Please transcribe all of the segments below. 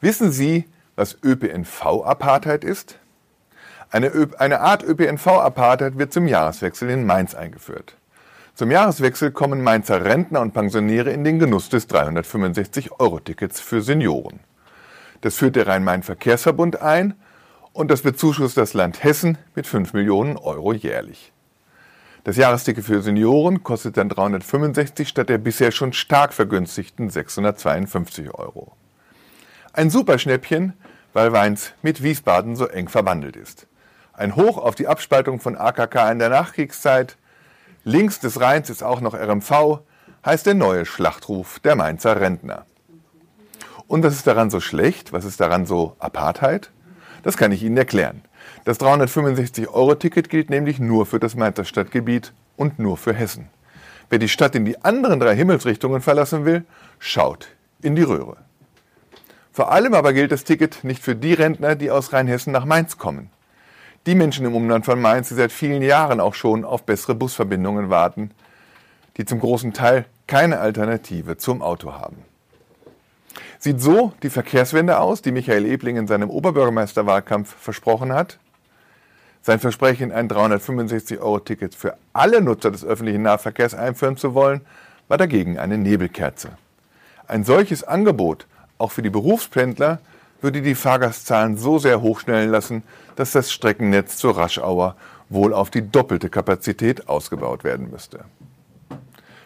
Wissen Sie, was ÖPNV-Apartheid ist? Eine, eine Art ÖPNV-Apartheid wird zum Jahreswechsel in Mainz eingeführt. Zum Jahreswechsel kommen Mainzer Rentner und Pensionäre in den Genuss des 365-Euro-Tickets für Senioren. Das führt der Rhein-Main-Verkehrsverbund ein und das bezuschusst das Land Hessen mit 5 Millionen Euro jährlich. Das Jahresticket für Senioren kostet dann 365 statt der bisher schon stark vergünstigten 652 Euro. Ein Superschnäppchen, weil Weins mit Wiesbaden so eng verwandelt ist. Ein Hoch auf die Abspaltung von AKK in der Nachkriegszeit. Links des Rheins ist auch noch RMV, heißt der neue Schlachtruf der Mainzer Rentner. Und was ist daran so schlecht? Was ist daran so Apartheid? Das kann ich Ihnen erklären. Das 365-Euro-Ticket gilt nämlich nur für das Mainzer Stadtgebiet und nur für Hessen. Wer die Stadt in die anderen drei Himmelsrichtungen verlassen will, schaut in die Röhre. Vor allem aber gilt das Ticket nicht für die Rentner, die aus Rheinhessen nach Mainz kommen. Die Menschen im Umland von Mainz, die seit vielen Jahren auch schon auf bessere Busverbindungen warten, die zum großen Teil keine Alternative zum Auto haben. Sieht so die Verkehrswende aus, die Michael Ebling in seinem Oberbürgermeisterwahlkampf versprochen hat? Sein Versprechen, ein 365-Euro-Ticket für alle Nutzer des öffentlichen Nahverkehrs einführen zu wollen, war dagegen eine Nebelkerze. Ein solches Angebot auch für die Berufspendler würde die Fahrgastzahlen so sehr hochschnellen lassen, dass das Streckennetz zur Raschauer wohl auf die doppelte Kapazität ausgebaut werden müsste.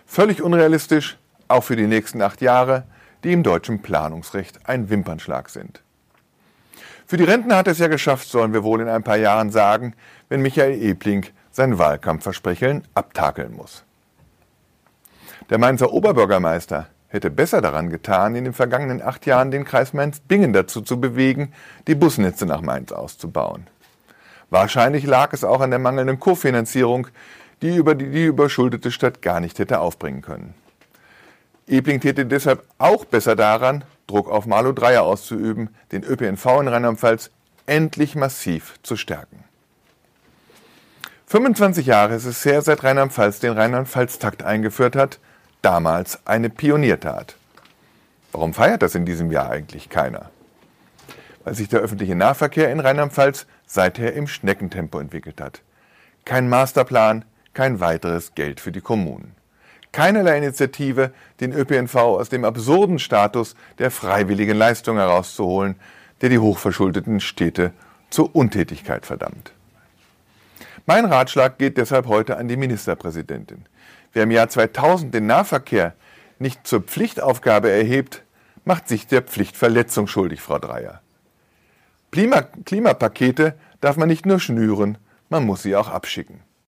Völlig unrealistisch, auch für die nächsten acht Jahre, die im deutschen Planungsrecht ein Wimpernschlag sind. Für die Rentner hat es ja geschafft, sollen wir wohl in ein paar Jahren sagen, wenn Michael Ebling sein Wahlkampfversprechen abtakeln muss. Der Mainzer Oberbürgermeister hätte besser daran getan, in den vergangenen acht Jahren den Kreis Mainz-Bingen dazu zu bewegen, die Busnetze nach Mainz auszubauen. Wahrscheinlich lag es auch an der mangelnden Kofinanzierung, die über die, die überschuldete Stadt gar nicht hätte aufbringen können. Ebling täte deshalb auch besser daran, Druck auf Marlo Dreier auszuüben, den ÖPNV in Rheinland-Pfalz endlich massiv zu stärken. 25 Jahre ist es her, seit Rheinland-Pfalz den Rheinland-Pfalz-Takt eingeführt hat, damals eine Pioniertat. Warum feiert das in diesem Jahr eigentlich keiner? Weil sich der öffentliche Nahverkehr in Rheinland-Pfalz seither im Schneckentempo entwickelt hat. Kein Masterplan, kein weiteres Geld für die Kommunen. Keinerlei Initiative, den ÖPNV aus dem absurden Status der freiwilligen Leistung herauszuholen, der die hochverschuldeten Städte zur Untätigkeit verdammt. Mein Ratschlag geht deshalb heute an die Ministerpräsidentin. Wer im Jahr 2000 den Nahverkehr nicht zur Pflichtaufgabe erhebt, macht sich der Pflichtverletzung schuldig, Frau Dreier. Klima Klimapakete darf man nicht nur schnüren, man muss sie auch abschicken.